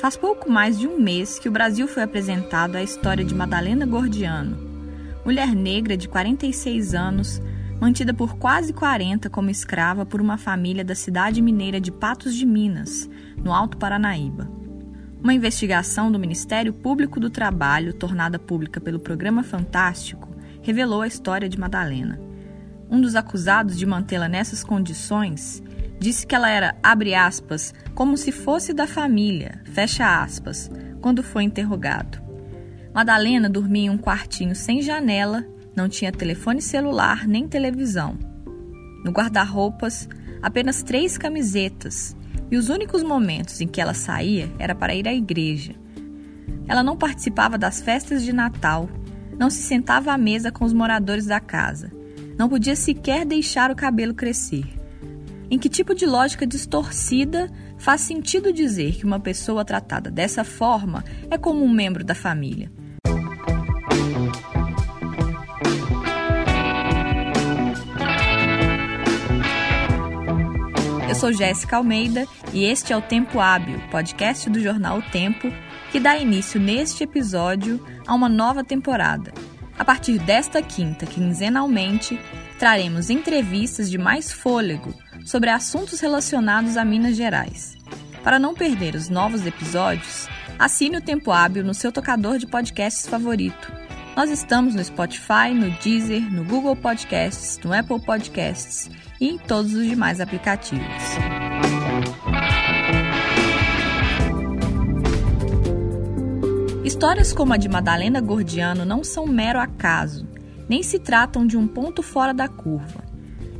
Faz pouco mais de um mês que o Brasil foi apresentado à história de Madalena Gordiano, mulher negra de 46 anos, mantida por quase 40 como escrava por uma família da cidade mineira de Patos de Minas, no Alto Paranaíba. Uma investigação do Ministério Público do Trabalho, tornada pública pelo Programa Fantástico, revelou a história de Madalena. Um dos acusados de mantê-la nessas condições disse que ela era, abre aspas, como se fosse da família, fecha aspas, quando foi interrogado. Madalena dormia em um quartinho sem janela, não tinha telefone celular nem televisão. No guarda-roupas, apenas três camisetas, e os únicos momentos em que ela saía era para ir à igreja. Ela não participava das festas de Natal, não se sentava à mesa com os moradores da casa, não podia sequer deixar o cabelo crescer. Em que tipo de lógica distorcida faz sentido dizer que uma pessoa tratada dessa forma é como um membro da família? Eu sou Jéssica Almeida e este é o Tempo Hábil, podcast do jornal O Tempo, que dá início neste episódio a uma nova temporada. A partir desta quinta, quinzenalmente, traremos entrevistas de mais fôlego sobre assuntos relacionados a Minas Gerais. Para não perder os novos episódios, assine o Tempo Hábil no seu tocador de podcasts favorito. Nós estamos no Spotify, no Deezer, no Google Podcasts, no Apple Podcasts e em todos os demais aplicativos. Histórias como a de Madalena Gordiano não são mero acaso, nem se tratam de um ponto fora da curva.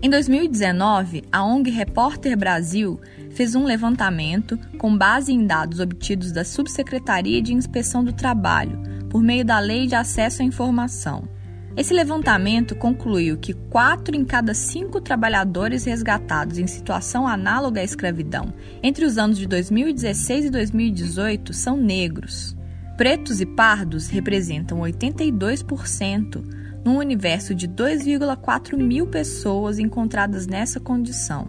Em 2019, a ONG Repórter Brasil fez um levantamento com base em dados obtidos da Subsecretaria de Inspeção do Trabalho, por meio da Lei de Acesso à Informação. Esse levantamento concluiu que quatro em cada cinco trabalhadores resgatados em situação análoga à escravidão entre os anos de 2016 e 2018 são negros. Pretos e pardos representam 82% num universo de 2,4 mil pessoas encontradas nessa condição.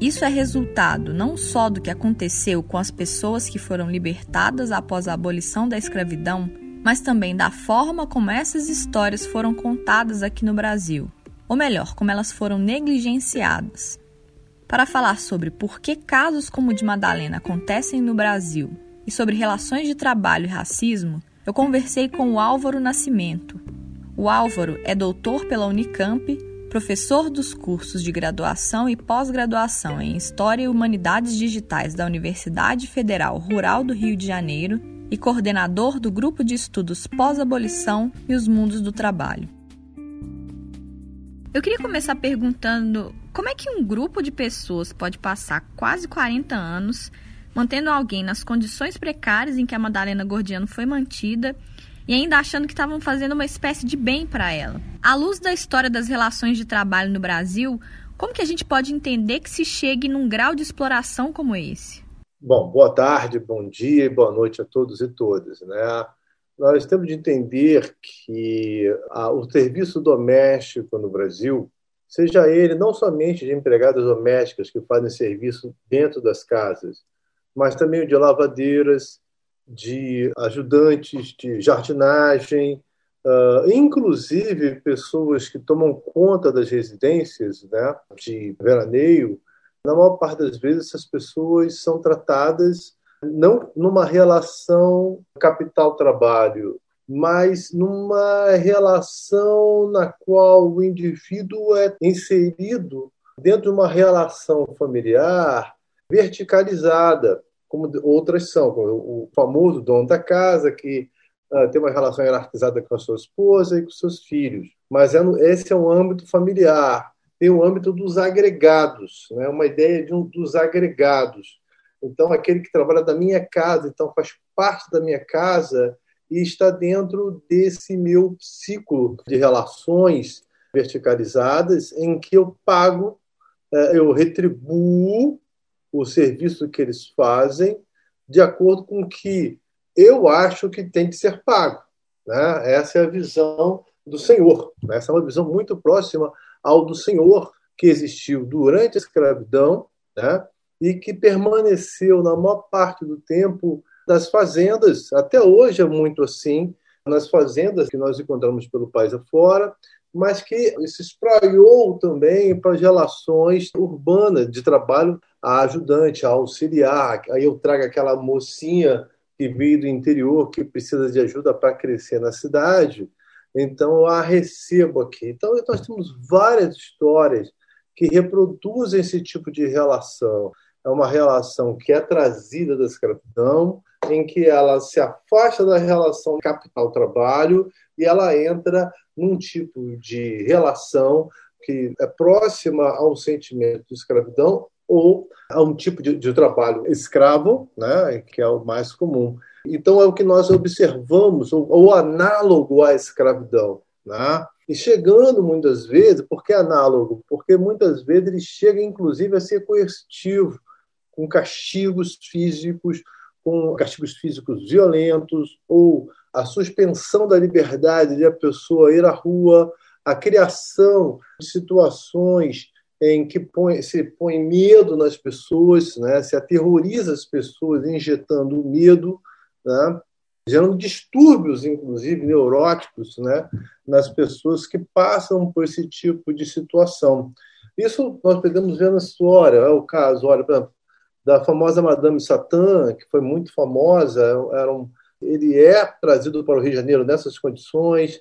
Isso é resultado não só do que aconteceu com as pessoas que foram libertadas após a abolição da escravidão, mas também da forma como essas histórias foram contadas aqui no Brasil, ou melhor, como elas foram negligenciadas. Para falar sobre por que casos como o de Madalena acontecem no Brasil e sobre relações de trabalho e racismo, eu conversei com o Álvaro Nascimento, o Álvaro é doutor pela Unicamp, professor dos cursos de graduação e pós-graduação em História e Humanidades Digitais da Universidade Federal Rural do Rio de Janeiro e coordenador do Grupo de Estudos Pós-Abolição e os Mundos do Trabalho. Eu queria começar perguntando como é que um grupo de pessoas pode passar quase 40 anos mantendo alguém nas condições precárias em que a Madalena Gordiano foi mantida e ainda achando que estavam fazendo uma espécie de bem para ela. À luz da história das relações de trabalho no Brasil, como que a gente pode entender que se chegue num grau de exploração como esse? Bom, boa tarde, bom dia e boa noite a todos e todas. Né? Nós temos de entender que a, o serviço doméstico no Brasil, seja ele não somente de empregadas domésticas que fazem serviço dentro das casas, mas também o de lavadeiras, de ajudantes de jardinagem, uh, inclusive pessoas que tomam conta das residências né, de veraneio. Na maior parte das vezes, essas pessoas são tratadas não numa relação capital-trabalho, mas numa relação na qual o indivíduo é inserido dentro de uma relação familiar verticalizada, como outras são, como o famoso dono da casa, que uh, tem uma relação hierarquizada com a sua esposa e com seus filhos. Mas é esse é o âmbito familiar. Tem o âmbito dos agregados, né? uma ideia de um, dos agregados. Então, aquele que trabalha da minha casa, então faz parte da minha casa e está dentro desse meu ciclo de relações verticalizadas em que eu pago, eh, eu retribuo o serviço que eles fazem de acordo com o que eu acho que tem que ser pago. Né? Essa é a visão do Senhor. Né? Essa é uma visão muito próxima ao do Senhor que existiu durante a escravidão né? e que permaneceu na maior parte do tempo das fazendas. Até hoje é muito assim, nas fazendas que nós encontramos pelo país afora, mas que se espraiou também para as relações urbanas de trabalho a ajudante, a auxiliar. Aí eu trago aquela mocinha que veio do interior, que precisa de ajuda para crescer na cidade, então eu a recebo aqui. Então nós temos várias histórias que reproduzem esse tipo de relação. É uma relação que é trazida da escravidão, em que ela se afasta da relação capital-trabalho e ela entra num tipo de relação que é próxima ao sentimento de escravidão ou a um tipo de, de, trabalho escravo, né, que é o mais comum. Então é o que nós observamos, o análogo à escravidão, né? E chegando muitas vezes, por que análogo? Porque muitas vezes ele chega inclusive a ser coercitivo, com castigos físicos, com castigos físicos violentos ou a suspensão da liberdade de a pessoa ir à rua, a criação de situações em que põe, se põe medo nas pessoas, né? se aterroriza as pessoas injetando medo, né? gerando distúrbios, inclusive neuróticos, né? nas pessoas que passam por esse tipo de situação. Isso nós podemos ver na história, é o caso, olha, da famosa Madame Satã, que foi muito famosa, era um, ele é trazido para o Rio de Janeiro nessas condições.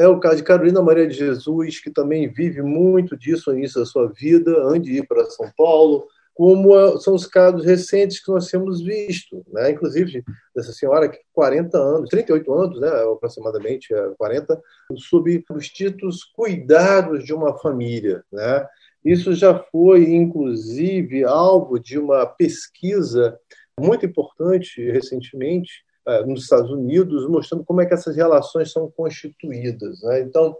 É o caso de Carolina Maria de Jesus, que também vive muito disso no início da sua vida, antes de ir para São Paulo, como são os casos recentes que nós temos visto, né? inclusive dessa senhora que 40 anos, 38 anos, né, aproximadamente 40, é, sob os títulos Cuidados de uma Família. Né? Isso já foi, inclusive, alvo de uma pesquisa muito importante recentemente, nos Estados Unidos, mostrando como é que essas relações são constituídas. Né? Então,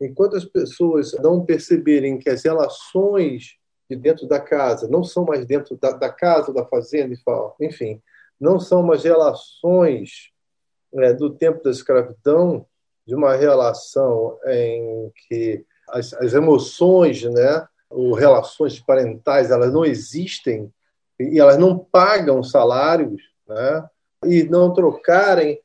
enquanto as pessoas não perceberem que as relações de dentro da casa não são mais dentro da, da casa, da fazenda, enfim, não são mais relações é, do tempo da escravidão, de uma relação em que as, as emoções, né, ou relações parentais, elas não existem e elas não pagam salários, né? E não trocarem,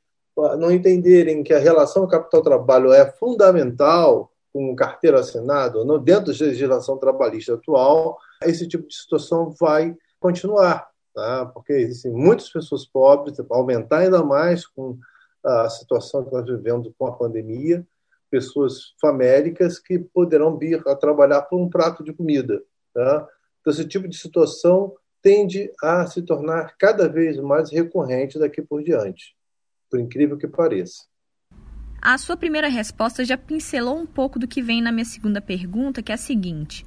não entenderem que a relação capital-trabalho é fundamental com carteira assinada, não dentro da legislação trabalhista atual, esse tipo de situação vai continuar, tá? porque existem muitas pessoas pobres, aumentar ainda mais com a situação que nós vivemos com a pandemia, pessoas famélicas que poderão vir a trabalhar por um prato de comida. Tá? Então, esse tipo de situação tende a se tornar cada vez mais recorrente daqui por diante, por incrível que pareça. A sua primeira resposta já pincelou um pouco do que vem na minha segunda pergunta, que é a seguinte: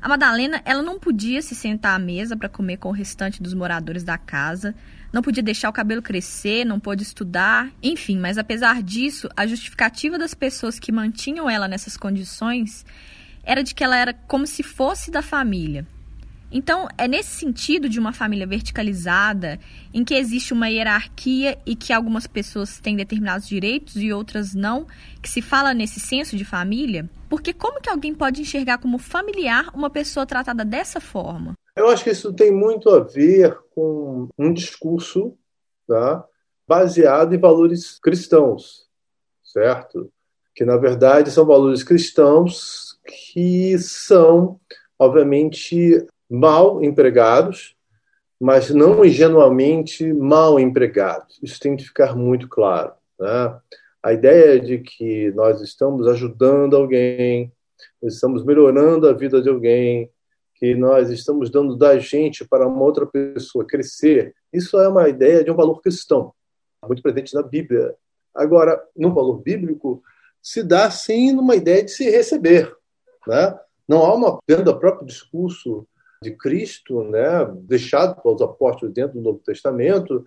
a Madalena, ela não podia se sentar à mesa para comer com o restante dos moradores da casa, não podia deixar o cabelo crescer, não pôde estudar, enfim, mas apesar disso, a justificativa das pessoas que mantinham ela nessas condições era de que ela era como se fosse da família. Então, é nesse sentido de uma família verticalizada, em que existe uma hierarquia e que algumas pessoas têm determinados direitos e outras não, que se fala nesse senso de família? Porque como que alguém pode enxergar como familiar uma pessoa tratada dessa forma? Eu acho que isso tem muito a ver com um discurso tá, baseado em valores cristãos, certo? Que, na verdade, são valores cristãos que são, obviamente, mal empregados, mas não ingenuamente mal empregados. Isso tem de ficar muito claro. Né? A ideia de que nós estamos ajudando alguém, estamos melhorando a vida de alguém, que nós estamos dando da gente para uma outra pessoa crescer, isso é uma ideia de um valor cristão, muito presente na Bíblia. Agora, no valor bíblico, se dá sim numa ideia de se receber. Né? Não há uma, dentro do próprio discurso de Cristo, né, deixado pelos apóstolos dentro do Novo Testamento,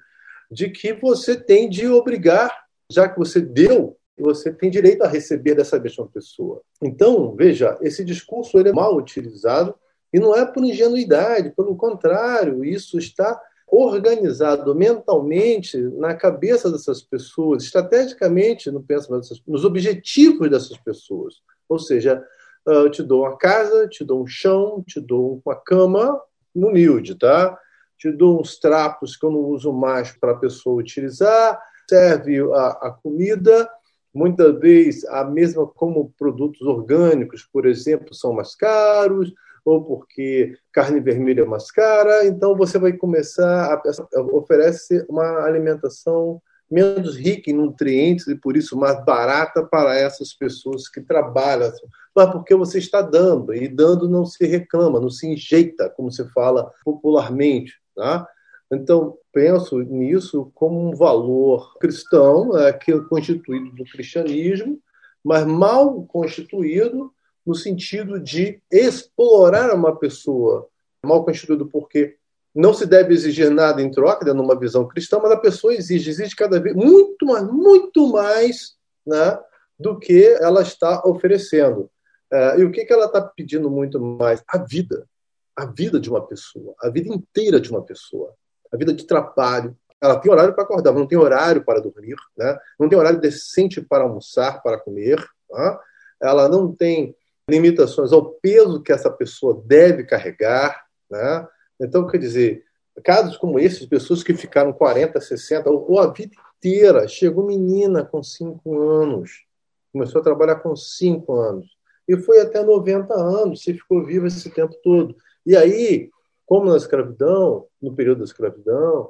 de que você tem de obrigar, já que você deu, você tem direito a receber dessa mesma pessoa. Então, veja, esse discurso ele é mal utilizado e não é por ingenuidade, pelo contrário, isso está organizado mentalmente na cabeça dessas pessoas, estrategicamente no pensamento dessas, nos objetivos dessas pessoas. Ou seja, eu te dou uma casa, te dou um chão, te dou uma cama humilde, tá? te dou uns trapos que eu não uso mais para a pessoa utilizar, serve a, a comida, muitas vezes a mesma como produtos orgânicos, por exemplo, são mais caros, ou porque carne vermelha é mais cara, então você vai começar a, a oferece uma alimentação menos rica em nutrientes e por isso mais barata para essas pessoas que trabalham, mas porque você está dando e dando não se reclama, não se enjeita, como se fala popularmente, tá? Então, penso nisso como um valor cristão, é, que é constituído do cristianismo, mas mal constituído no sentido de explorar uma pessoa. Mal constituído porque não se deve exigir nada em troca, dando uma visão cristã, mas a pessoa exige, exige cada vez muito mais, muito mais né, do que ela está oferecendo. É, e o que, que ela está pedindo muito mais? A vida. A vida de uma pessoa, a vida inteira de uma pessoa a vida de trabalho. Ela tem horário para acordar, mas não tem horário para dormir, né? não tem horário decente para almoçar, para comer. Tá? Ela não tem limitações ao peso que essa pessoa deve carregar. Né? Então, quer dizer, casos como esses, pessoas que ficaram 40, 60, ou, ou a vida inteira. Chegou menina com 5 anos, começou a trabalhar com 5 anos, e foi até 90 anos, se ficou viva esse tempo todo. E aí, como na escravidão, no período da escravidão,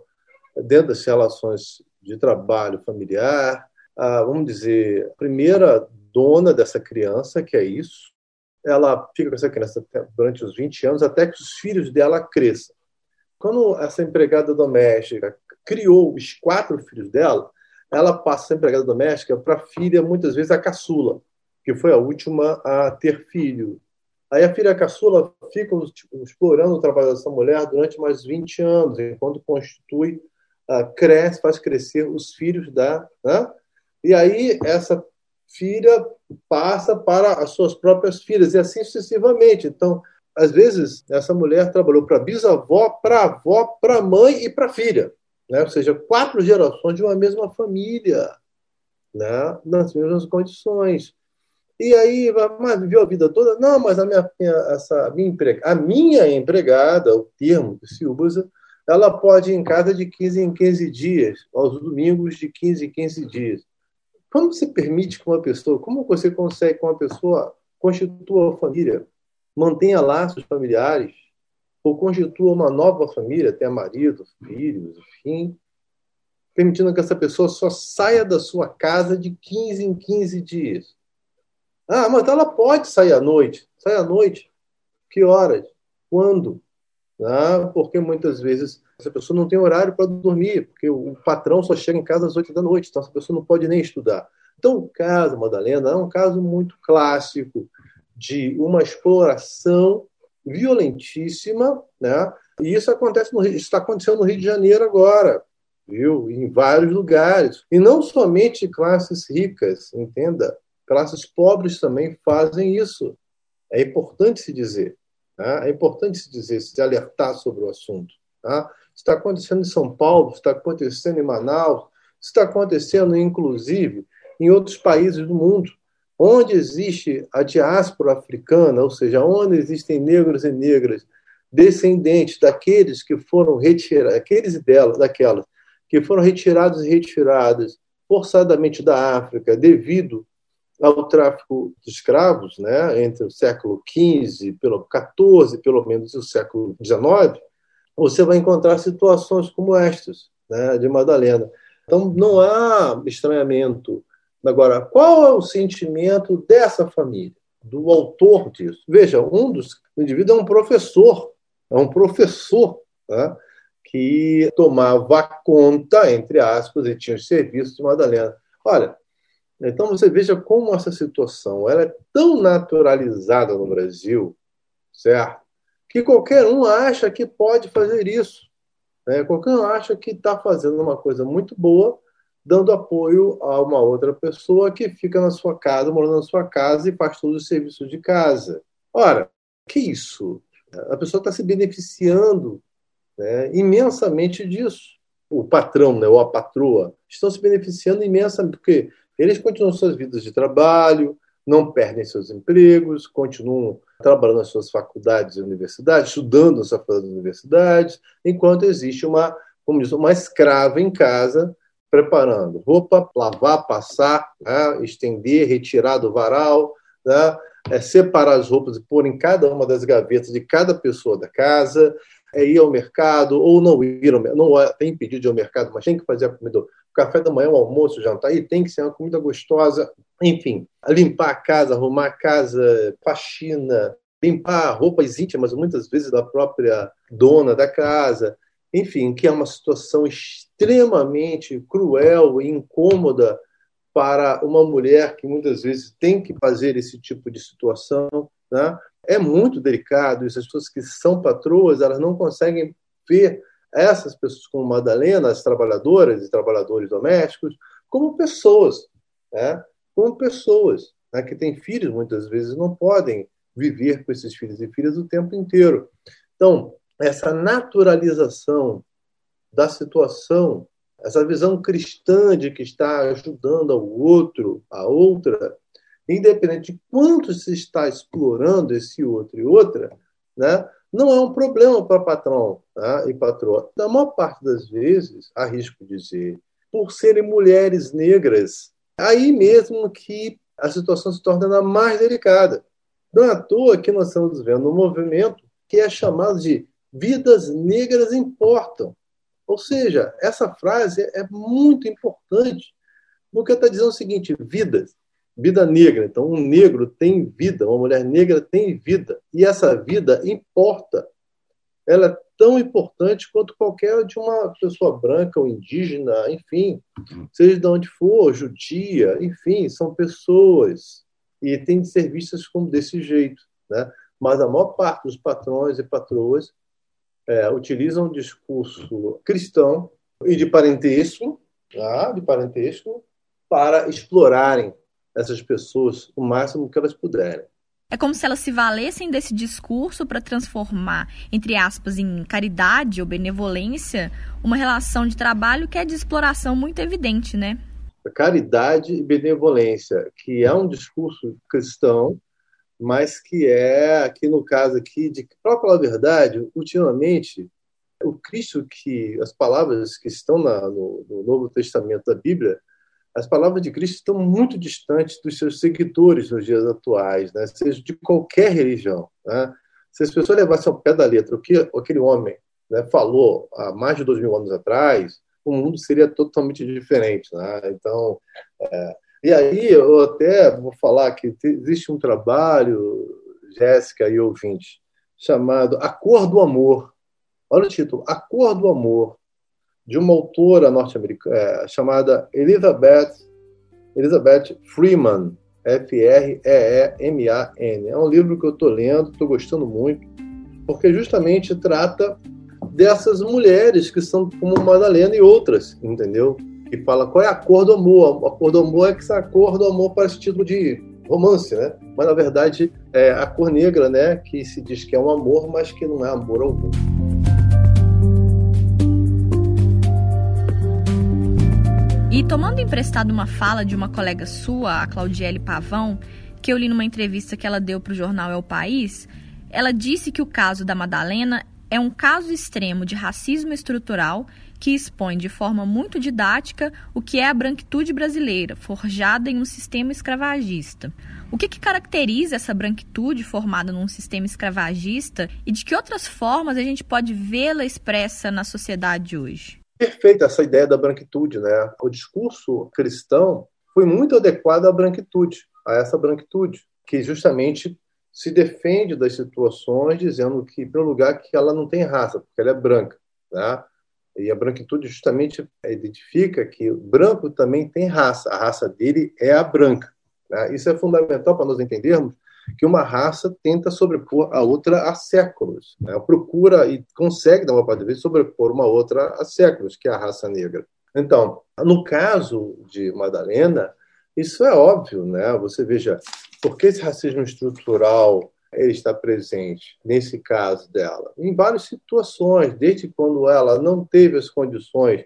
dentro das relações de trabalho familiar, a, vamos dizer, a primeira dona dessa criança, que é isso, ela fica com essa criança durante os 20 anos até que os filhos dela cresçam. Quando essa empregada doméstica criou os quatro filhos dela, ela passa a empregada doméstica para a filha, muitas vezes a caçula, que foi a última a ter filho. Aí a filha caçula fica explorando o trabalho dessa mulher durante mais 20 anos, enquanto constitui, uh, cresce, faz crescer os filhos da. Né? E aí essa filha passa para as suas próprias filhas, e assim sucessivamente. Então, às vezes, essa mulher trabalhou para bisavó, para avó, para mãe e para filha. Né? Ou seja, quatro gerações de uma mesma família, né? nas mesmas condições. E aí, mas viveu a vida toda? Não, mas a minha, essa, minha, empregada, a minha empregada, o termo que se usa, ela pode ir em casa de 15 em 15 dias, aos domingos de 15 em 15 dias. Como você permite que uma pessoa, como você consegue que uma pessoa constitua uma família, mantenha laços familiares, ou constitua uma nova família, tenha marido, filhos, enfim, permitindo que essa pessoa só saia da sua casa de 15 em 15 dias? Ah, mas ela pode sair à noite. Sai à noite. Que horas? Quando? Ah, porque muitas vezes essa pessoa não tem horário para dormir, porque o patrão só chega em casa às oito da noite, então essa pessoa não pode nem estudar. Então, o caso Madalena é um caso muito clássico de uma exploração violentíssima, né? E isso acontece no está acontecendo no Rio de Janeiro agora, viu? Em vários lugares. E não somente classes ricas, entenda. Classes pobres também fazem isso. É importante se dizer. Tá? É importante se dizer, se alertar sobre o assunto. Tá? Está acontecendo em São Paulo, está acontecendo em Manaus, está acontecendo, inclusive, em outros países do mundo, onde existe a diáspora africana, ou seja, onde existem negros e negras descendentes daqueles que foram retirados, aqueles e delas, daquelas que foram retirados e retiradas forçadamente da África devido ao tráfico de escravos, né, entre o século XV, pelo XIV, pelo menos, o século XIX, você vai encontrar situações como estas, né, de Madalena. Então, não há estranhamento. Agora, qual é o sentimento dessa família, do autor disso? Veja, um dos indivíduos é um professor, é um professor né, que tomava conta, entre aspas, e tinha os serviços de Madalena. Olha, então você veja como essa situação ela é tão naturalizada no Brasil, certo? Que qualquer um acha que pode fazer isso. Né? Qualquer um acha que está fazendo uma coisa muito boa, dando apoio a uma outra pessoa que fica na sua casa, morando na sua casa e faz todos os serviços de casa. Ora, que isso? A pessoa está se beneficiando né, imensamente disso. O patrão, né, ou a patroa, estão se beneficiando imensamente, porque eles continuam suas vidas de trabalho, não perdem seus empregos, continuam trabalhando nas suas faculdades e universidades, estudando nas suas universidades, enquanto existe uma, como diz, uma escrava em casa preparando roupa, lavar, passar, né, estender, retirar do varal, né, é, separar as roupas e pôr em cada uma das gavetas de cada pessoa da casa, é ir ao mercado ou não ir ao mercado, não tem pedido de ir ao mercado, mas tem que fazer a comida, café da manhã, o almoço, o jantar, e tem que ser uma comida gostosa, enfim, limpar a casa, arrumar a casa, faxina, limpar roupas íntimas, muitas vezes da própria dona da casa, enfim, que é uma situação extremamente cruel e incômoda para uma mulher que muitas vezes tem que fazer esse tipo de situação, né? É muito delicado. Essas pessoas que são patroas, elas não conseguem ver essas pessoas como Madalena, as trabalhadoras e trabalhadores domésticos, como pessoas, né? Como pessoas né? que têm filhos muitas vezes não podem viver com esses filhos e filhas o tempo inteiro. Então, essa naturalização da situação, essa visão cristã de que está ajudando ao outro, a outra, independente de quanto se está explorando esse outro e outra, né, não é um problema para patrão né, e patroa. Na maior parte das vezes, arrisco dizer, por serem mulheres negras, aí mesmo que a situação se torna mais delicada. Não é à toa que nós estamos vendo um movimento que é chamado de vidas negras importam. Ou seja, essa frase é muito importante, porque está dizendo o seguinte: vidas, vida negra. Então, um negro tem vida, uma mulher negra tem vida, e essa vida importa. Ela é tão importante quanto qualquer de uma pessoa branca ou indígena, enfim, seja de onde for, judia, enfim, são pessoas e tem de ser vistas como desse jeito, né? Mas a maior parte dos patrões e patroas é, utilizam um discurso cristão e de parentesco, tá? de parentesco, para explorarem essas pessoas o máximo que elas puderem. É como se elas se valessem desse discurso para transformar, entre aspas, em caridade ou benevolência, uma relação de trabalho que é de exploração muito evidente, né? Caridade e benevolência, que é um discurso cristão mas que é, aqui no caso aqui, de para falar a verdade, ultimamente, o Cristo que, as palavras que estão na, no, no, Novo Testamento da Bíblia, as palavras de Cristo estão muito distantes dos seus seguidores nos dias atuais, né? seja de qualquer religião. Né? Se as pessoas levassem ao pé da letra o que aquele homem né, falou há mais de dois mil anos atrás, o mundo seria totalmente diferente. Né? Então, é, e aí eu até vou falar que existe um trabalho, Jéssica e ouvinte, chamado A Cor do Amor. Olha o título, A Cor do Amor, de uma autora norte-americana é, chamada Elizabeth, Elizabeth Freeman, F-R-E-E-M-A-N. É um livro que eu estou lendo, estou gostando muito, porque justamente trata dessas mulheres que são como Madalena e outras, entendeu? que fala qual é a cor do amor. A cor do amor é que essa cor do amor parece título de romance, né? Mas na verdade é a cor negra, né? Que se diz que é um amor, mas que não é amor algum. E tomando emprestado uma fala de uma colega sua, a Claudiele Pavão, que eu li numa entrevista que ela deu para o jornal É o País, ela disse que o caso da Madalena é um caso extremo de racismo estrutural que expõe de forma muito didática o que é a branquitude brasileira, forjada em um sistema escravagista. O que, que caracteriza essa branquitude formada num sistema escravagista e de que outras formas a gente pode vê-la expressa na sociedade hoje? Perfeita essa ideia da branquitude, né? O discurso cristão foi muito adequado à branquitude, a essa branquitude, que justamente se defende das situações dizendo que, pelo lugar, que ela não tem raça, porque ela é branca. Né? E a branquitude justamente identifica que o branco também tem raça. A raça dele é a branca. Né? Isso é fundamental para nós entendermos que uma raça tenta sobrepor a outra há séculos. Né? Procura e consegue, uma parte vezes, sobrepor uma outra há séculos, que é a raça negra. Então, no caso de Madalena, isso é óbvio. Né? Você veja, por que esse racismo estrutural ele está presente nesse caso dela? Em várias situações, desde quando ela não teve as condições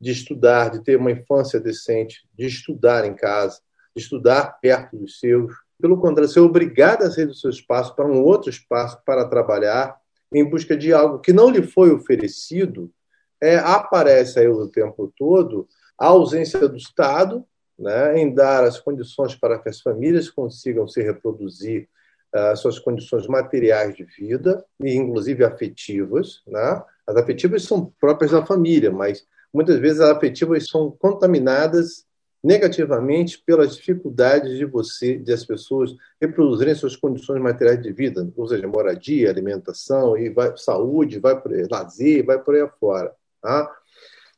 de estudar, de ter uma infância decente, de estudar em casa, de estudar perto dos seus, pelo contrário, ser obrigada a sair do seu espaço para um outro espaço para trabalhar em busca de algo que não lhe foi oferecido, é, aparece aí o tempo todo a ausência do Estado né, em dar as condições para que as famílias consigam se reproduzir uh, suas condições materiais de vida, e inclusive afetivas. Né? As afetivas são próprias da família, mas muitas vezes as afetivas são contaminadas negativamente pelas dificuldades de você, de as pessoas reproduzirem suas condições materiais de vida, ou seja, moradia, alimentação, e vai saúde, vai por lazer, vai por aí afora. Tá?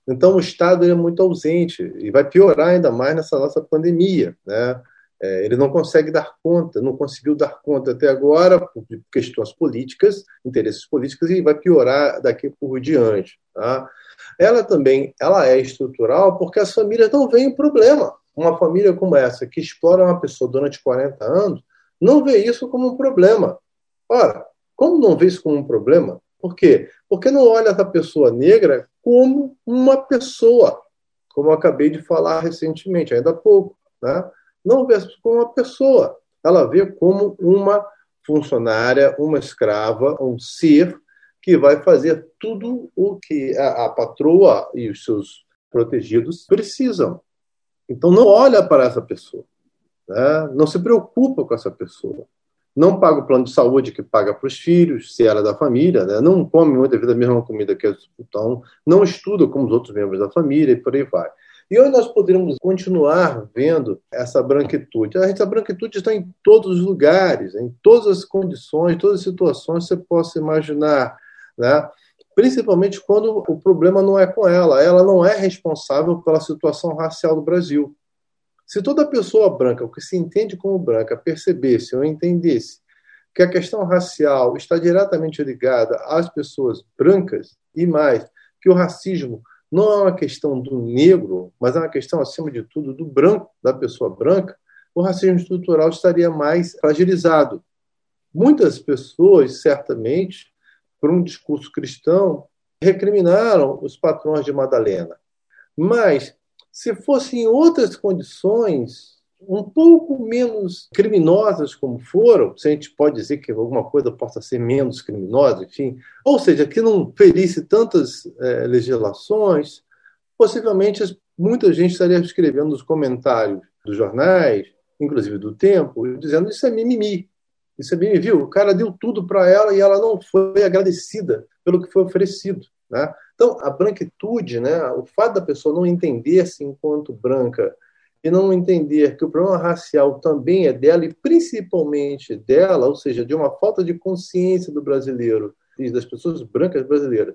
Então, o Estado é muito ausente e vai piorar ainda mais nessa nossa pandemia. Né? É, ele não consegue dar conta, não conseguiu dar conta até agora por questões políticas, interesses políticos, e vai piorar daqui por diante. Tá? Ela também ela é estrutural porque as famílias não veem problema. Uma família como essa, que explora uma pessoa durante 40 anos, não vê isso como um problema. Ora, como não vê isso como um problema? Por quê? Porque não olha essa pessoa negra como uma pessoa, como eu acabei de falar recentemente, ainda há pouco. Né? Não vê como uma pessoa, ela vê como uma funcionária, uma escrava, um ser que vai fazer tudo o que a, a patroa e os seus protegidos precisam. Então não olha para essa pessoa, né? não se preocupa com essa pessoa não paga o plano de saúde que paga para os filhos, se ela é da família, né? não come muitas vezes a mesma comida que os então não estuda como os outros membros da família e por aí vai. E onde nós poderíamos continuar vendo essa branquitude? A branquitude está em todos os lugares, em todas as condições, todas as situações que você possa imaginar. Né? Principalmente quando o problema não é com ela, ela não é responsável pela situação racial do Brasil. Se toda pessoa branca, o que se entende como branca, percebesse ou entendesse que a questão racial está diretamente ligada às pessoas brancas e mais, que o racismo não é uma questão do negro, mas é uma questão, acima de tudo, do branco, da pessoa branca, o racismo estrutural estaria mais fragilizado. Muitas pessoas, certamente, por um discurso cristão, recriminaram os patrões de Madalena. Mas se fossem outras condições um pouco menos criminosas como foram, se a gente pode dizer que alguma coisa possa ser menos criminosa, enfim, ou seja, que não ferisse tantas é, legislações, possivelmente muita gente estaria escrevendo nos comentários dos jornais, inclusive do Tempo, dizendo isso é mimimi, é mimimi, viu? O cara deu tudo para ela e ela não foi agradecida pelo que foi oferecido. Né? Então, a branquitude, né, o fato da pessoa não entender-se enquanto branca e não entender que o problema racial também é dela e principalmente dela, ou seja, de uma falta de consciência do brasileiro e das pessoas brancas brasileiras,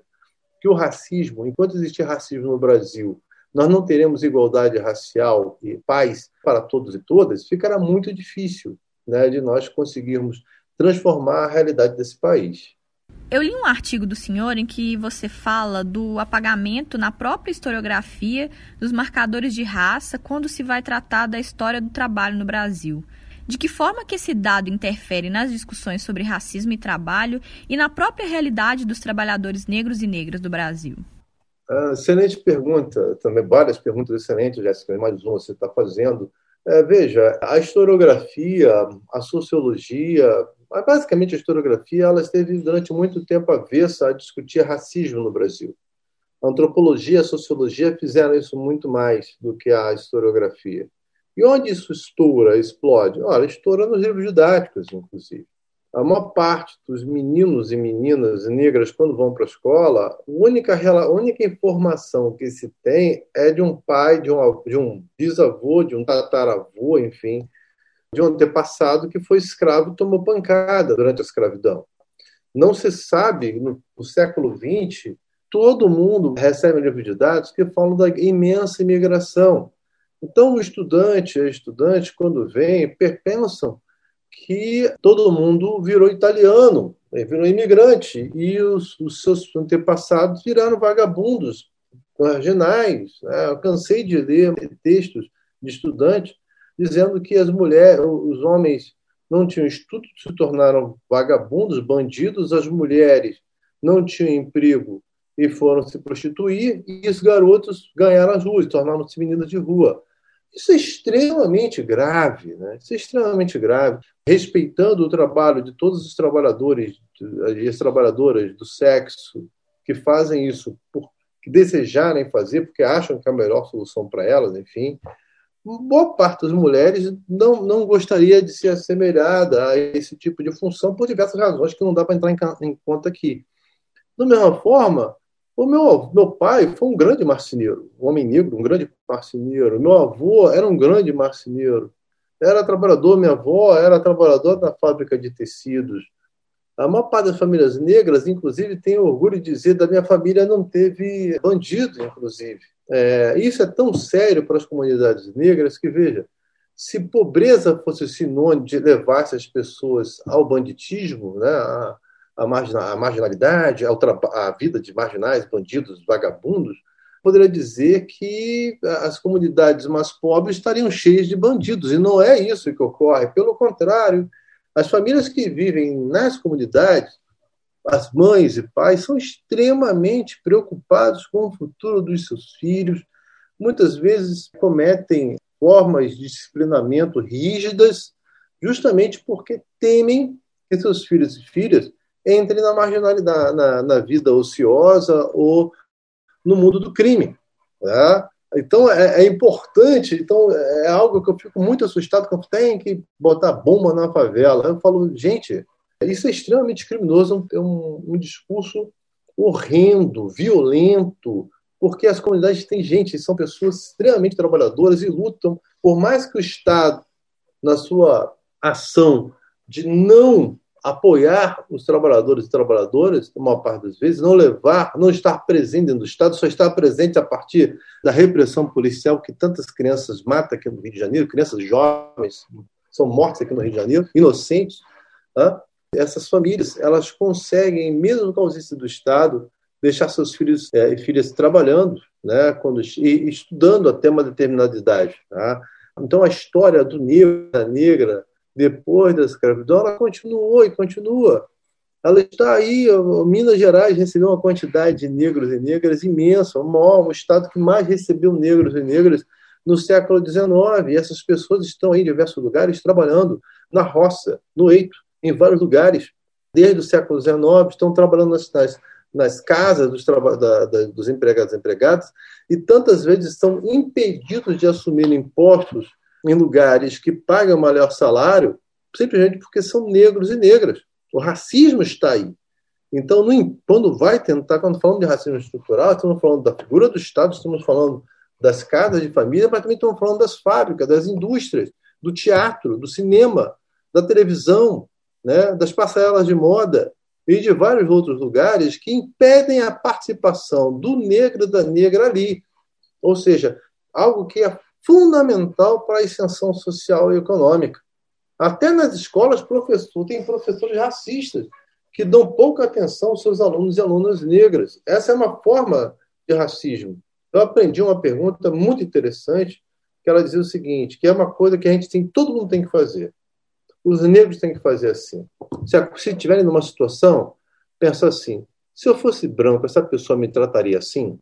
que o racismo, enquanto existir racismo no Brasil, nós não teremos igualdade racial e paz para todos e todas, ficará muito difícil né, de nós conseguirmos transformar a realidade desse país. Eu li um artigo do senhor em que você fala do apagamento na própria historiografia dos marcadores de raça quando se vai tratar da história do trabalho no Brasil. De que forma que esse dado interfere nas discussões sobre racismo e trabalho e na própria realidade dos trabalhadores negros e negras do Brasil? Uh, excelente pergunta, também várias perguntas excelentes, Jéssica, mais uma você está fazendo. É, veja, a historiografia, a sociologia, mas basicamente a historiografia ela esteve durante muito tempo avessa a discutir racismo no Brasil. A antropologia e a sociologia fizeram isso muito mais do que a historiografia. E onde isso estoura, explode? Olha, estoura nos livros didáticos, inclusive. A maior parte dos meninos e meninas negras, quando vão para a escola, a única, a única informação que se tem é de um pai, de um, de um bisavô, de um tataravô, enfim, de um antepassado que foi escravo e tomou pancada durante a escravidão. Não se sabe, no, no século XX, todo mundo recebe livro de dados que falam da imensa imigração. Então, o estudante, a estudante, quando vem, pensam que todo mundo virou italiano, né, virou imigrante, e os, os seus antepassados viraram vagabundos, marginais. Né? Eu cansei de ler textos de estudantes dizendo que as mulheres, os homens não tinham estudo, se tornaram vagabundos, bandidos, as mulheres não tinham emprego e foram se prostituir, e os garotos ganharam as ruas, tornaram-se meninas de rua. Isso é extremamente grave, né? Isso é extremamente grave. Respeitando o trabalho de todos os trabalhadores e as trabalhadoras do sexo que fazem isso por que desejarem fazer, porque acham que é a melhor solução para elas, enfim. Boa parte das mulheres não, não gostaria de ser assemelhada a esse tipo de função por diversas razões que não dá para entrar em, em conta aqui. Da mesma forma, o meu, meu pai foi um grande marceneiro, um homem negro, um grande marceneiro. Meu avô era um grande marceneiro. Era trabalhador, minha avó era trabalhadora na fábrica de tecidos. A maior parte das famílias negras, inclusive, tem orgulho de dizer da minha família não teve bandido, inclusive. É, isso é tão sério para as comunidades negras que, veja, se pobreza fosse sinônimo de levar essas pessoas ao banditismo, né, a, a, marginalidade, a vida de marginais, bandidos, vagabundos, poderia dizer que as comunidades mais pobres estariam cheias de bandidos. E não é isso que ocorre. Pelo contrário, as famílias que vivem nas comunidades, as mães e pais, são extremamente preocupados com o futuro dos seus filhos. Muitas vezes cometem formas de disciplinamento rígidas, justamente porque temem que seus filhos e filhas entre na marginalidade, na, na vida ociosa ou no mundo do crime. Tá? Então é, é, importante, então é algo que eu fico muito assustado quando tem que botar bomba na favela. Eu falo, gente, isso é extremamente criminoso, é um, um discurso horrendo, violento, porque as comunidades têm gente, são pessoas extremamente trabalhadoras e lutam, por mais que o Estado, na sua ação de não apoiar os trabalhadores e trabalhadoras, uma parte das vezes, não levar, não estar presente dentro do Estado, só estar presente a partir da repressão policial que tantas crianças matam aqui no Rio de Janeiro, crianças jovens são mortas aqui no Rio de Janeiro, inocentes. Tá? Essas famílias, elas conseguem, mesmo com a ausência do Estado, deixar seus filhos é, e filhas trabalhando, né, quando, e estudando até uma determinada idade. Tá? Então, a história do negro, da negra, depois da escravidão, ela continuou e continua. Ela está aí, Minas Gerais recebeu uma quantidade de negros e negras imensa, o maior, o estado que mais recebeu negros e negras no século XIX. E essas pessoas estão aí em diversos lugares trabalhando na roça, no eito, em vários lugares. Desde o século XIX, estão trabalhando nas, nas, nas casas dos, da, da, dos empregados e empregadas, e tantas vezes estão impedidos de assumir impostos em lugares que pagam maior salário simplesmente porque são negros e negras. O racismo está aí. Então, no, quando vai tentar, quando falamos de racismo estrutural, estamos falando da figura do Estado, estamos falando das casas de família, mas também estamos falando das fábricas, das indústrias, do teatro, do cinema, da televisão, né, das passarelas de moda e de vários outros lugares que impedem a participação do negro e da negra ali. Ou seja, algo que é fundamental para a extensão social e econômica. Até nas escolas, professor, tem professores racistas que dão pouca atenção aos seus alunos e alunas negras. Essa é uma forma de racismo. Eu aprendi uma pergunta muito interessante, que ela dizia o seguinte, que é uma coisa que a gente tem, todo mundo tem que fazer. Os negros têm que fazer assim. Se, se estiverem numa situação, pensa assim, se eu fosse branco, essa pessoa me trataria assim?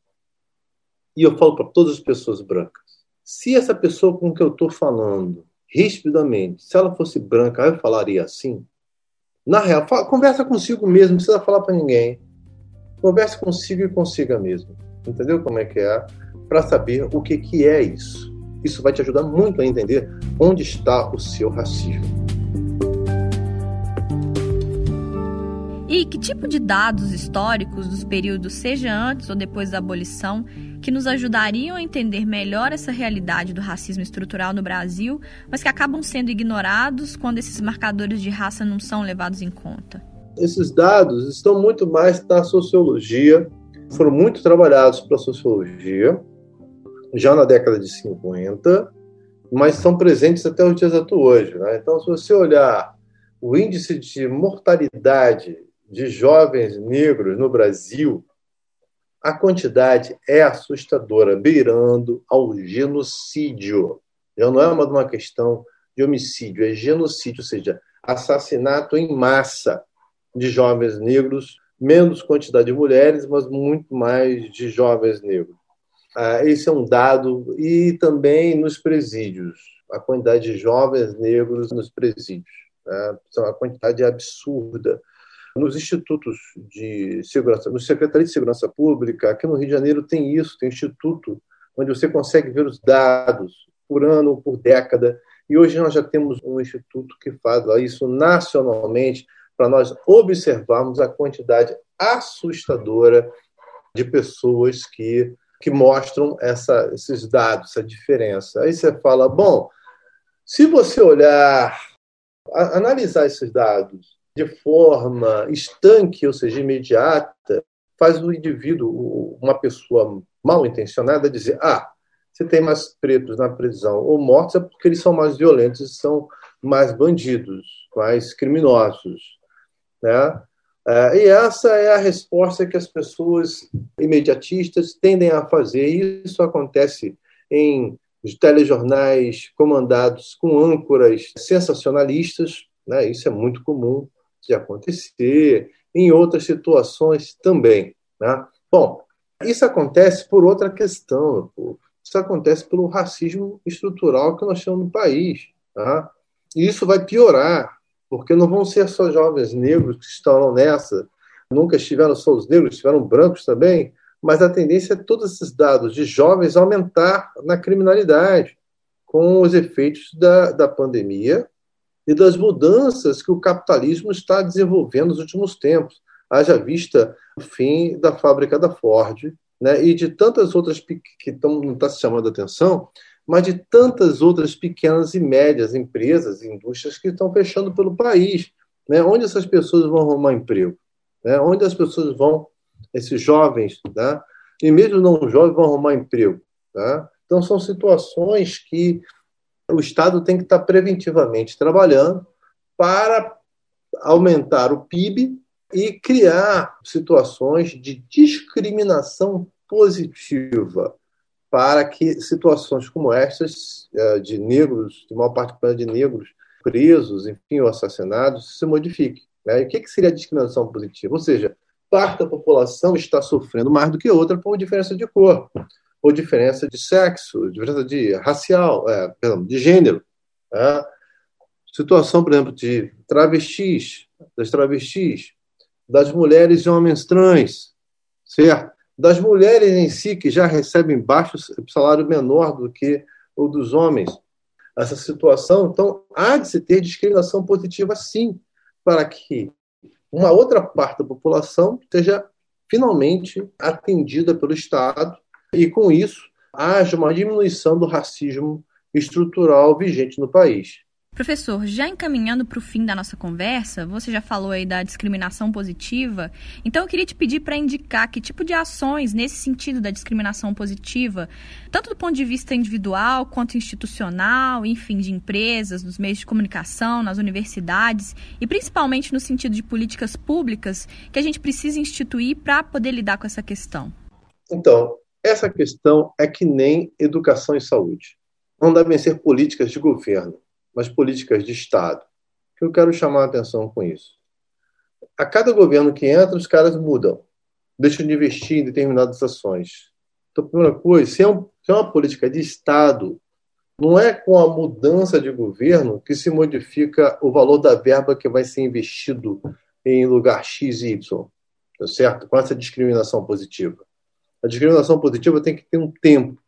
E eu falo para todas as pessoas brancas, se essa pessoa com que eu estou falando, rispidamente, se ela fosse branca, eu falaria assim? Na real, fala, conversa consigo mesmo, não precisa falar para ninguém. Converse consigo e consiga mesmo. Entendeu como é que é? Para saber o que, que é isso. Isso vai te ajudar muito a entender onde está o seu racismo. E que tipo de dados históricos dos períodos, seja antes ou depois da abolição, que nos ajudariam a entender melhor essa realidade do racismo estrutural no Brasil, mas que acabam sendo ignorados quando esses marcadores de raça não são levados em conta? Esses dados estão muito mais na sociologia, foram muito trabalhados pela sociologia, já na década de 50, mas são presentes até os dias atuais. Né? Então, se você olhar o índice de mortalidade de jovens negros no Brasil, a quantidade é assustadora, beirando ao genocídio. Já não é uma, uma questão de homicídio, é genocídio, ou seja, assassinato em massa de jovens negros, menos quantidade de mulheres, mas muito mais de jovens negros. Ah, esse é um dado. E também nos presídios, a quantidade de jovens negros nos presídios. Né? Uma quantidade absurda. Nos institutos de segurança, no Secretaria de Segurança Pública, aqui no Rio de Janeiro tem isso, tem instituto onde você consegue ver os dados por ano, por década. E hoje nós já temos um instituto que faz isso nacionalmente para nós observarmos a quantidade assustadora de pessoas que, que mostram essa, esses dados, essa diferença. Aí você fala, bom, se você olhar, analisar esses dados de forma estanque, ou seja, imediata, faz o indivíduo, uma pessoa mal intencionada, dizer: ah, você tem mais pretos na prisão ou mortos é porque eles são mais violentos, são mais bandidos, mais criminosos. Né? É, e essa é a resposta que as pessoas imediatistas tendem a fazer. E isso acontece em telejornais comandados com âncoras sensacionalistas, né? isso é muito comum de acontecer, em outras situações também. Né? Bom, isso acontece por outra questão, isso acontece pelo racismo estrutural que nós temos no país. Tá? E isso vai piorar porque não vão ser só jovens negros que estarão nessa, nunca estiveram só os negros, estiveram brancos também, mas a tendência é todos esses dados de jovens aumentar na criminalidade, com os efeitos da, da pandemia e das mudanças que o capitalismo está desenvolvendo nos últimos tempos. Haja vista o fim da fábrica da Ford né, e de tantas outras que estão, não está se chamando a atenção, mas de tantas outras pequenas e médias empresas e indústrias que estão fechando pelo país. Né? Onde essas pessoas vão arrumar emprego? Né? Onde as pessoas vão, esses jovens, né? e mesmo não jovens, vão arrumar emprego? Tá? Então, são situações que o Estado tem que estar preventivamente trabalhando para aumentar o PIB e criar situações de discriminação positiva para que situações como estas, eh, de negros, de maior parte de negros presos, enfim, ou assassinados, se modifiquem. Né? O que seria a discriminação positiva? Ou seja, parte da população está sofrendo mais do que outra por diferença de cor, ou diferença de sexo, diferença de racial, é, perdão, de gênero. Né? Situação, por exemplo, de travestis, das travestis, das mulheres e homens trans, certo? das mulheres em si, que já recebem baixo salário menor do que o dos homens. Essa situação, então, há de se ter discriminação positiva, sim, para que uma outra parte da população seja finalmente atendida pelo Estado e, com isso, haja uma diminuição do racismo estrutural vigente no país. Professor, já encaminhando para o fim da nossa conversa, você já falou aí da discriminação positiva, então eu queria te pedir para indicar que tipo de ações nesse sentido da discriminação positiva, tanto do ponto de vista individual quanto institucional, enfim, de empresas, nos meios de comunicação, nas universidades e principalmente no sentido de políticas públicas que a gente precisa instituir para poder lidar com essa questão. Então, essa questão é que nem educação e saúde. Não devem ser políticas de governo mas políticas de Estado. Eu quero chamar a atenção com isso? A cada governo que entra, os caras mudam, deixam de investir em determinadas ações. Então, a primeira coisa, se é, um, se é uma política de Estado, não é com a mudança de governo que se modifica o valor da verba que vai ser investido em lugar X e Y, tá certo? Com essa discriminação positiva. A discriminação positiva tem que ter um tempo.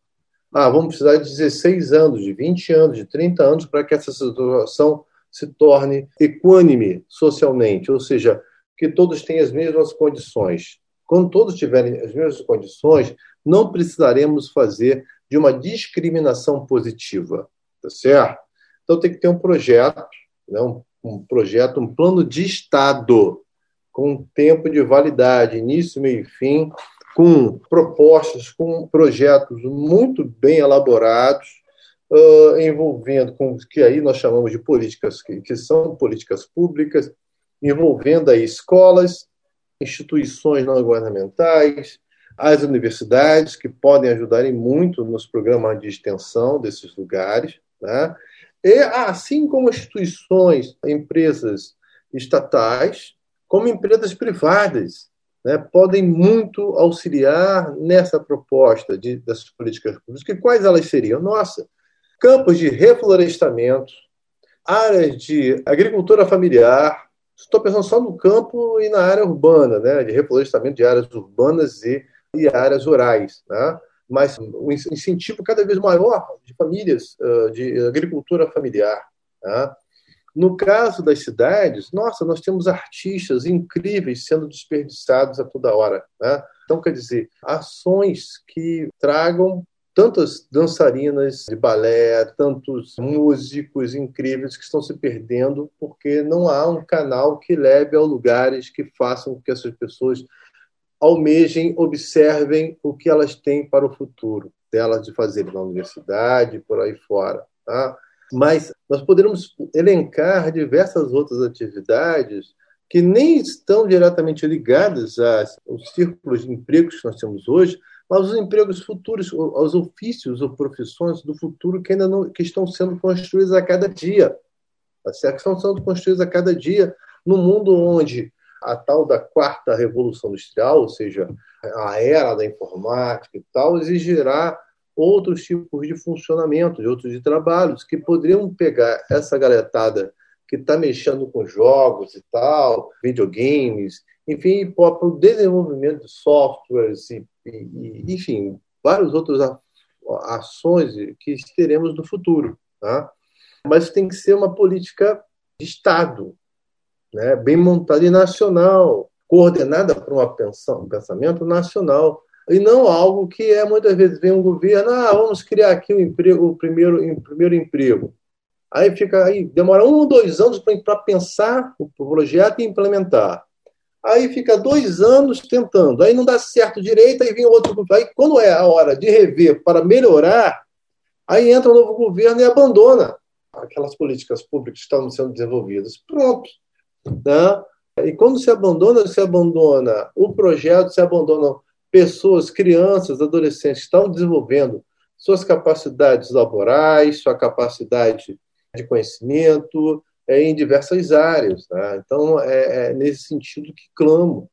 Ah, vamos precisar de 16 anos, de 20 anos, de 30 anos para que essa situação se torne equânime socialmente, ou seja, que todos tenham as mesmas condições. Quando todos tiverem as mesmas condições, não precisaremos fazer de uma discriminação positiva, tá certo? Então tem que ter um projeto, né, um, um projeto, um plano de Estado com tempo de validade, início, meio e fim, com propostas, com projetos muito bem elaborados, uh, envolvendo com que aí nós chamamos de políticas que, que são políticas públicas, envolvendo aí escolas, instituições não governamentais, as universidades que podem ajudar muito nos programas de extensão desses lugares, né? e assim como instituições, empresas estatais, como empresas privadas né, podem muito auxiliar nessa proposta de, dessas políticas públicas. Que quais elas seriam? Nossa, campos de reflorestamento, áreas de agricultura familiar. Estou pensando só no campo e na área urbana, né, de reflorestamento de áreas urbanas e, e áreas rurais. Né? Mas um incentivo cada vez maior de famílias de agricultura familiar. Né? No caso das cidades, nossa, nós temos artistas incríveis sendo desperdiçados a toda hora. Né? Então, quer dizer, ações que tragam tantas dançarinas de balé, tantos músicos incríveis que estão se perdendo porque não há um canal que leve a lugares que façam com que essas pessoas almejem, observem o que elas têm para o futuro delas de fazer na universidade, por aí fora. Tá? Mas nós poderíamos elencar diversas outras atividades que nem estão diretamente ligadas aos círculos de empregos que nós temos hoje, mas os empregos futuros, aos ofícios ou profissões do futuro que ainda não que estão sendo construídos a cada dia, tá certo? Que estão sendo construídos a cada dia no mundo onde a tal da quarta revolução industrial, ou seja, a era da informática e tal, exigirá outros tipos de funcionamento, de outros de trabalhos, que poderiam pegar essa galetada que está mexendo com jogos e tal, videogames, enfim, para o desenvolvimento de softwares e, e, enfim, várias outras ações que teremos no futuro. Tá? Mas tem que ser uma política de Estado, né? bem montada e nacional, coordenada por um pensamento nacional e não algo que é muitas vezes vem um governo, ah, vamos criar aqui um emprego, o primeiro, o primeiro emprego. Aí fica aí demora um ou dois anos para pensar o projeto e implementar. Aí fica dois anos tentando, aí não dá certo direito, aí vem outro. Aí quando é a hora de rever para melhorar, aí entra um novo governo e abandona aquelas políticas públicas que estavam sendo desenvolvidas. Pronto. Né? E quando se abandona, se abandona o projeto, se abandona pessoas, crianças, adolescentes estão desenvolvendo suas capacidades laborais, sua capacidade de conhecimento é, em diversas áreas. Né? Então, é, é nesse sentido que clamo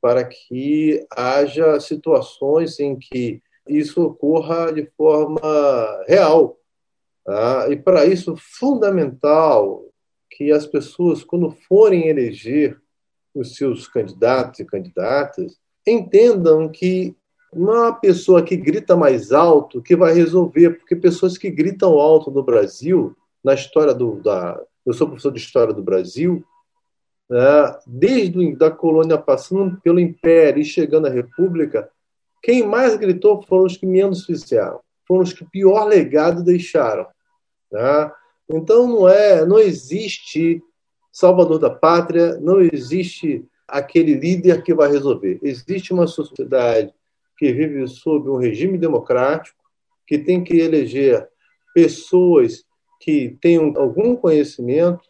para que haja situações em que isso ocorra de forma real. Tá? E para isso, fundamental que as pessoas, quando forem eleger os seus candidatos e candidatas, entendam que não é uma pessoa que grita mais alto que vai resolver, porque pessoas que gritam alto no Brasil, na história do. Da, eu sou professor de história do Brasil, né, desde da colônia passando pelo Império e chegando à República, quem mais gritou foram os que menos fizeram, foram os que pior legado deixaram. Né? Então não é, não existe salvador da pátria, não existe aquele líder que vai resolver. Existe uma sociedade que vive sob um regime democrático, que tem que eleger pessoas que tenham algum conhecimento,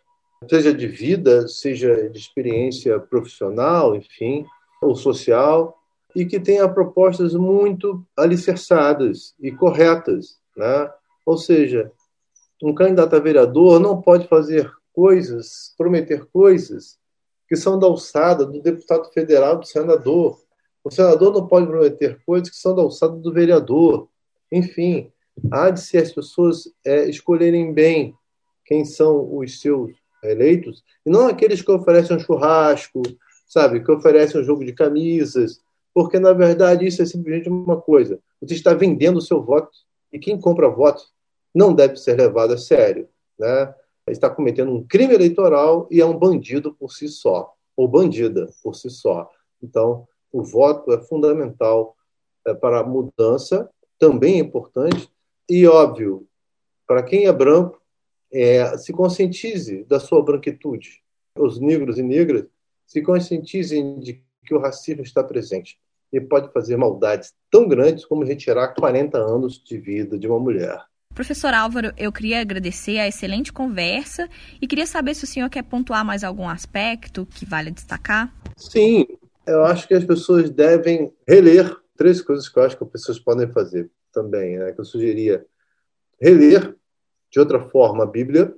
seja de vida, seja de experiência profissional, enfim, ou social, e que tenha propostas muito alicerçadas e corretas. Né? Ou seja, um candidato a vereador não pode fazer coisas, prometer coisas que são da alçada do deputado federal, do senador. O senador não pode prometer coisas que são da alçada do vereador. Enfim, há de ser as pessoas é, escolherem bem quem são os seus eleitos, e não aqueles que oferecem um churrasco, sabe, que oferecem um jogo de camisas, porque, na verdade, isso é simplesmente uma coisa. Você está vendendo o seu voto, e quem compra voto não deve ser levado a sério. Né? Está cometendo um crime eleitoral e é um bandido por si só, ou bandida por si só. Então, o voto é fundamental é, para a mudança, também é importante, e óbvio, para quem é branco, é, se conscientize da sua branquitude. Os negros e negras se conscientizem de que o racismo está presente e pode fazer maldades tão grandes como retirar 40 anos de vida de uma mulher. Professor Álvaro, eu queria agradecer a excelente conversa e queria saber se o senhor quer pontuar mais algum aspecto que vale destacar. Sim, eu acho que as pessoas devem reler três coisas que eu acho que as pessoas podem fazer também, né? que eu sugeria reler de outra forma a Bíblia,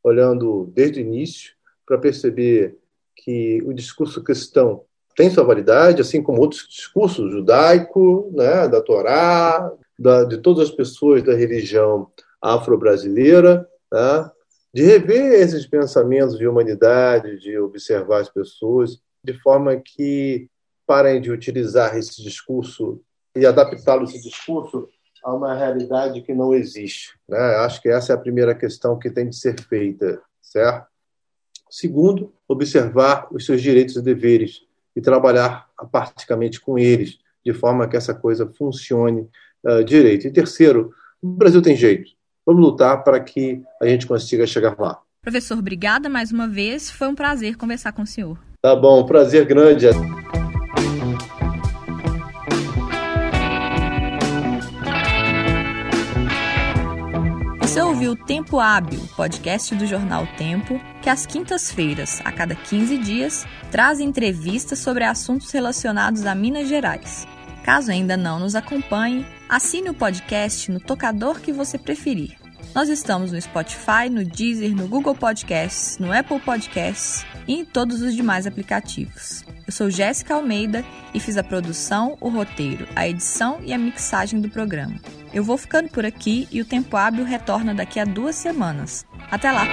olhando desde o início para perceber que o discurso cristão tem sua validade, assim como outros discursos judaico, né, da Torá, da, de todas as pessoas da religião afro-brasileira, né, de rever esses pensamentos de humanidade, de observar as pessoas, de forma que parem de utilizar esse discurso e adaptá-lo, esse discurso, a uma realidade que não existe. Né? Acho que essa é a primeira questão que tem de ser feita, certo? Segundo, observar os seus direitos e deveres e trabalhar apaticamente com eles, de forma que essa coisa funcione uh, direito. E terceiro, o Brasil tem jeito. Vamos lutar para que a gente consiga chegar lá. Professor, obrigada mais uma vez. Foi um prazer conversar com o senhor. Tá bom, prazer grande. Você ouviu Tempo Hábil, podcast do jornal Tempo, que às quintas-feiras, a cada 15 dias, traz entrevistas sobre assuntos relacionados a Minas Gerais. Caso ainda não nos acompanhe, assine o podcast no tocador que você preferir. Nós estamos no Spotify, no Deezer, no Google Podcasts, no Apple Podcasts e em todos os demais aplicativos. Eu sou Jéssica Almeida e fiz a produção, o roteiro, a edição e a mixagem do programa. Eu vou ficando por aqui e o Tempo Hábil retorna daqui a duas semanas. Até lá!